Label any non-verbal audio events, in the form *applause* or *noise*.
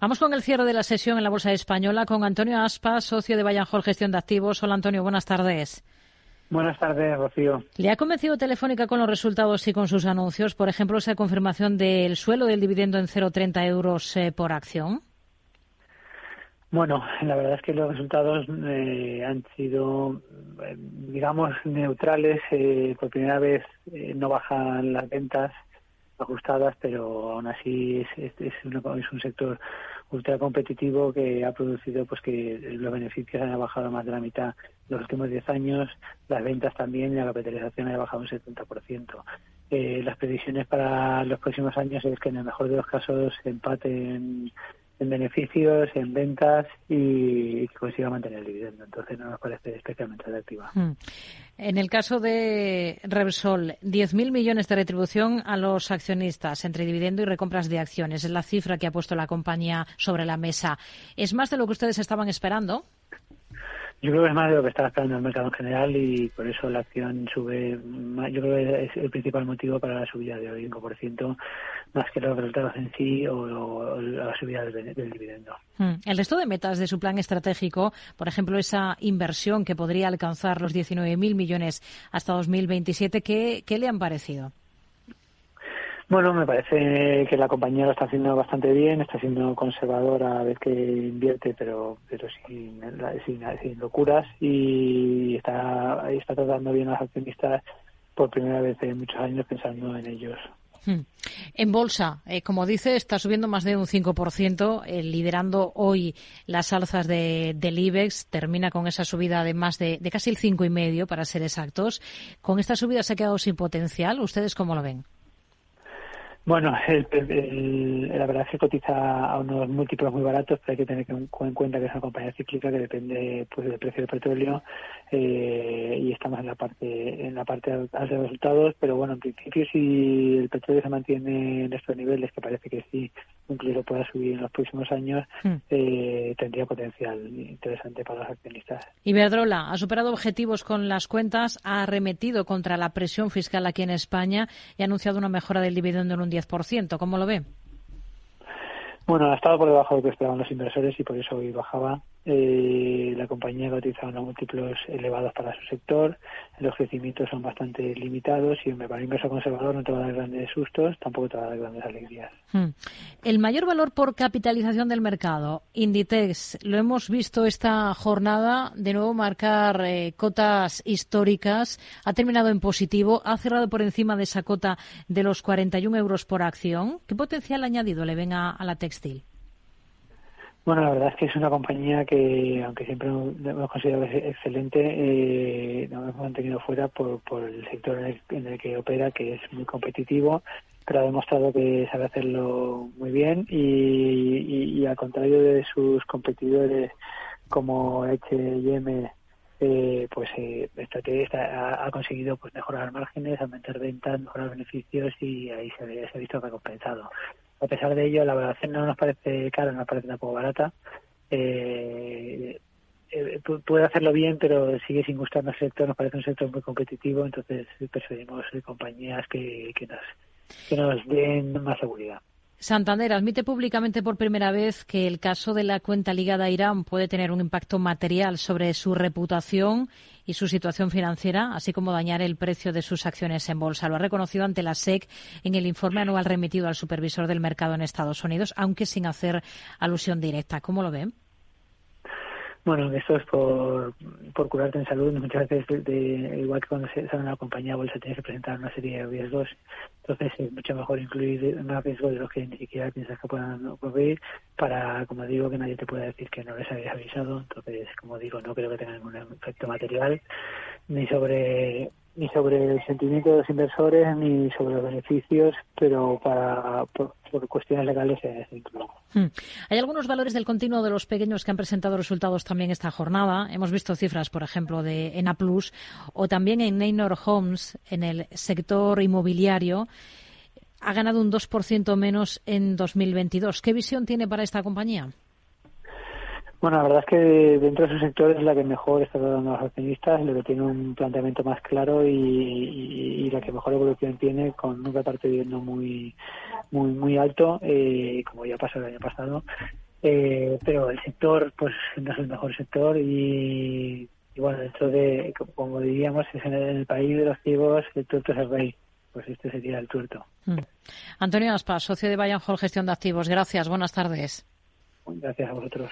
Vamos con el cierre de la sesión en la Bolsa Española con Antonio Aspa, socio de Vallanhol Gestión de Activos. Hola Antonio, buenas tardes. Buenas tardes, Rocío. ¿Le ha convencido Telefónica con los resultados y con sus anuncios? Por ejemplo, esa confirmación del suelo del dividendo en 0,30 euros eh, por acción. Bueno, la verdad es que los resultados eh, han sido, eh, digamos, neutrales. por primera vez no bajan las ventas ajustadas, pero aún así es, es, es un sector ultra competitivo que ha producido pues que los beneficios han bajado más de la mitad los últimos 10 años, las ventas también y la capitalización ha bajado un 70%. Eh, las previsiones para los próximos años es que en el mejor de los casos empaten en beneficios, en ventas y que consiga mantener el dividendo. Entonces no nos parece especialmente atractiva. Hmm. En el caso de Repsol, 10.000 millones de retribución a los accionistas entre dividendo y recompras de acciones. Es la cifra que ha puesto la compañía sobre la mesa. ¿Es más de lo que ustedes estaban esperando? Yo creo que es más de lo que está esperando el mercado en general y por eso la acción sube. Yo creo que es el principal motivo para la subida de hoy, 5%, más que los resultados en sí o, la subida del, dividendo. Hmm. El resto de metas de su plan estratégico, por ejemplo, esa inversión que podría alcanzar los 19.000 millones hasta 2027, ¿qué, ¿qué le han parecido? Bueno, me parece que la compañía lo está haciendo bastante bien, está siendo conservadora a ver que invierte, pero pero sin, sin, locuras y está, está tratando bien a los accionistas por primera vez en muchos años pensando en ellos. Hmm. En bolsa, eh, como dice, está subiendo más de un 5%, eh, liderando hoy las alzas de, del IBEX. Termina con esa subida de más de, de casi el 5,5% para ser exactos. Con esta subida se ha quedado sin potencial. ¿Ustedes cómo lo ven? Bueno, *laughs* la verdad es que cotiza a unos múltiplos muy baratos, pero hay que tener en cuenta que es una compañía cíclica que depende pues del precio del petróleo eh, y estamos en la parte en la parte alta de resultados, pero bueno, en principio si el petróleo se mantiene en estos niveles, que parece que sí, incluso pueda subir en los próximos años, hmm. eh, tendría potencial interesante para los accionistas. Iberdrola ha superado objetivos con las cuentas, ha arremetido contra la presión fiscal aquí en España y ha anunciado una mejora del dividendo en un 10%. ¿Cómo lo ve? Bueno, ha estado por debajo de lo que esperaban los inversores y por eso hoy bajaba. Eh, la compañía cotiza unos múltiplos elevados para su sector, los crecimientos son bastante limitados y para un inversor conservador no te va a dar grandes sustos, tampoco te va a dar grandes alegrías. Hmm. El mayor valor por capitalización del mercado, Inditex, lo hemos visto esta jornada, de nuevo marcar eh, cotas históricas, ha terminado en positivo, ha cerrado por encima de esa cota de los 41 euros por acción. ¿Qué potencial añadido le ven a la textil? Bueno, la verdad es que es una compañía que, aunque siempre hemos considerado excelente, eh, nos hemos mantenido fuera por, por el sector en el, que opera, que es muy competitivo, pero ha demostrado que sabe hacerlo muy bien y, al contrario de sus competidores como H&M, eh, pues eh, ha, ha, conseguido pues mejorar márgenes, aumentar ventas, mejorar beneficios y ahí se ha visto recompensado a pesar de ello, la valoración no nos parece cara, nos parece tampoco barata. Eh, eh puede hacerlo bien, pero sigue sin gustarnos el sector, nos parece un sector muy competitivo, entonces preferimos compañías que, que, nos, que nos den más seguridad. Santander admite públicamente por primera vez que el caso de la cuenta ligada a Irán puede tener un impacto material sobre su reputación y su situación financiera, así como dañar el precio de sus acciones en bolsa. Lo ha reconocido ante la SEC en el informe anual remitido al supervisor del mercado en Estados Unidos, aunque sin hacer alusión directa. ¿Cómo lo ven? Bueno, esto es por, por curarte en salud. Muchas veces, de, igual que cuando se sale una compañía bolsa, tienes que presentar una serie de riesgos. Entonces, es mucho mejor incluir más riesgos de los que ni siquiera piensas que puedan ocurrir para, como digo, que nadie te pueda decir que no les habías avisado. Entonces, como digo, no creo que tenga ningún efecto material ni sobre ni sobre el sentimiento de los inversores ni sobre los beneficios, pero para por, cuestiones legales se, hmm. Hay algunos valores del continuo de los pequeños que han presentado resultados también esta jornada. Hemos visto cifras, por ejemplo, de ENA Plus o también en Neynor Homes, en el sector inmobiliario. Ha ganado un 2% menos en 2022. ¿Qué visión tiene para esta compañía? Bueno, la verdad es que dentro de su sector es la que mejor está dando a los accionistas, la que tiene un planteamiento más claro y, la que mejor evolución tiene con un reparto muy muy muy alto, eh, como ya pasó el año pasado. eh, pero el sector pues no es el mejor sector y, bueno, dentro de, como diríamos, es en el, país de los ciegos, el tuerto es el rey. Pues este sería el tuerto. Mm. Antonio Aspa, socio de Bayern Hall Gestión de Activos. Gracias, buenas tardes. Gracias a vosotros.